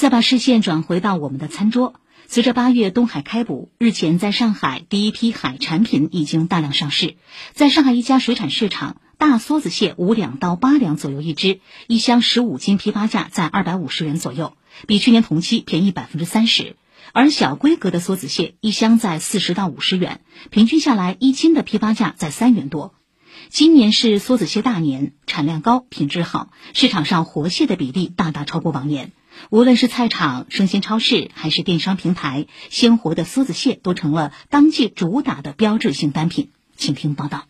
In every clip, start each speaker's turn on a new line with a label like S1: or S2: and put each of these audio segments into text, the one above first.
S1: 再把视线转回到我们的餐桌，随着八月东海开捕，日前在上海第一批海产品已经大量上市。在上海一家水产市场，大梭子蟹五两到八两左右一只，一箱十五斤，批发价在二百五十元左右，比去年同期便宜百分之三十。而小规格的梭子蟹一箱在四十到五十元，平均下来一斤的批发价在三元多。今年是梭子蟹大年，产量高，品质好，市场上活蟹的比例大大超过往年。无论是菜场、生鲜超市，还是电商平台，鲜活的梭子蟹都成了当季主打的标志性单品。请听报道。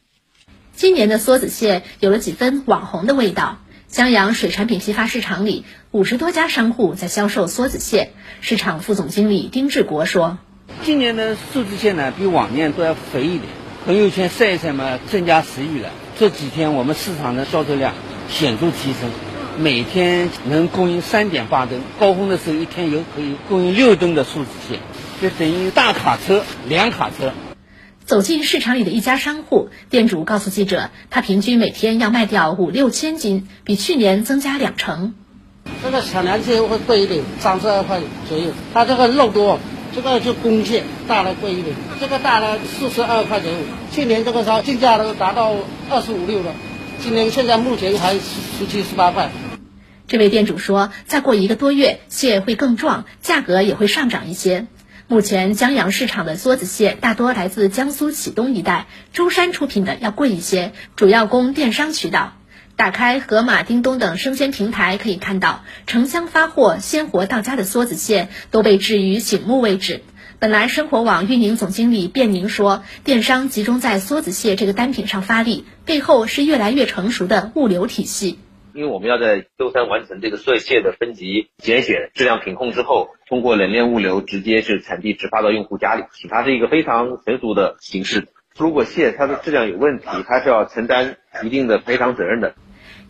S2: 今年的梭子蟹有了几分网红的味道。襄阳水产品批发市场里，五十多家商户在销售梭子蟹。市场副总经理丁志国说：“
S3: 今年的梭子蟹呢，比往年都要肥一点。朋友圈晒一晒嘛，增加食欲了。这几天我们市场的销售量显著提升。”每天能供应三点八吨，高峰的时候一天有可以供应六吨的数字线，就等于大卡车两卡车。
S2: 走进市场里的一家商户，店主告诉记者，他平均每天要卖掉五六千斤，比去年增加两成。
S4: 这个小年蟹会贵一点，三十二块左右。它这个肉多，这个就公蟹，大的贵一点。这个大的四十二块左右，去年这个时候进价都达到二十五六了，今年现在目前还十七十八块。
S2: 这位店主说：“再过一个多月，蟹会更壮，价格也会上涨一些。目前江阳市场的梭子蟹大多来自江苏启东一带，舟山出品的要贵一些，主要供电商渠道。打开盒马、叮咚等生鲜平台，可以看到成箱发货、鲜活到家的梭子蟹都被置于醒目位置。本来生活网运营总经理卞宁说，电商集中在梭子蟹这个单品上发力，背后是越来越成熟的物流体系。”
S5: 因为我们要在周三完成这个碎蟹的分级拣选、质量品控之后，通过冷链物流直接是产地直发到用户家里，它是一个非常成熟的形式。如果蟹它的质量有问题，它是要承担一定的赔偿责任的。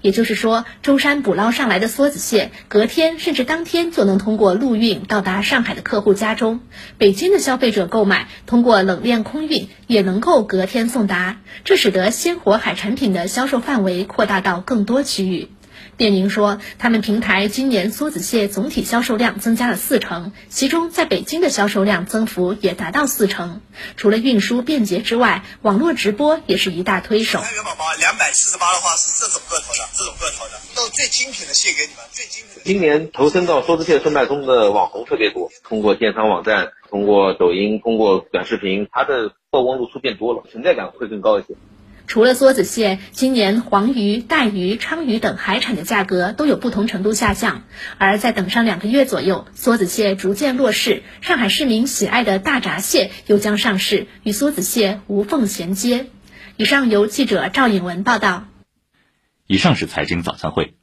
S2: 也就是说，舟山捕捞上来的梭子蟹，隔天甚至当天就能通过陆运到达上海的客户家中。北京的消费者购买，通过冷链空运也能够隔天送达，这使得鲜活海产品的销售范围扩大到更多区域。店宁说，他们平台今年梭子蟹总体销售量增加了四成，其中在北京的销售量增幅也达到四成。除了运输便捷之外，网络直播也是一大推手。
S6: 元宝宝两百七十八的话是这种个头的，这种个头的，都最精品的蟹给你们，最精品。
S5: 今年投身到梭子蟹售卖中的网红特别多，通过电商网站、通过抖音、通过短视频，它的曝光度出变多了，存在感会更高一些。
S2: 除了梭子蟹，今年黄鱼、带鱼、鲳鱼等海产的价格都有不同程度下降。而在等上两个月左右，梭子蟹逐渐落市，上海市民喜爱的大闸蟹又将上市，与梭子蟹无缝衔接。以上由记者赵颖文报道。
S7: 以上是财经早餐会。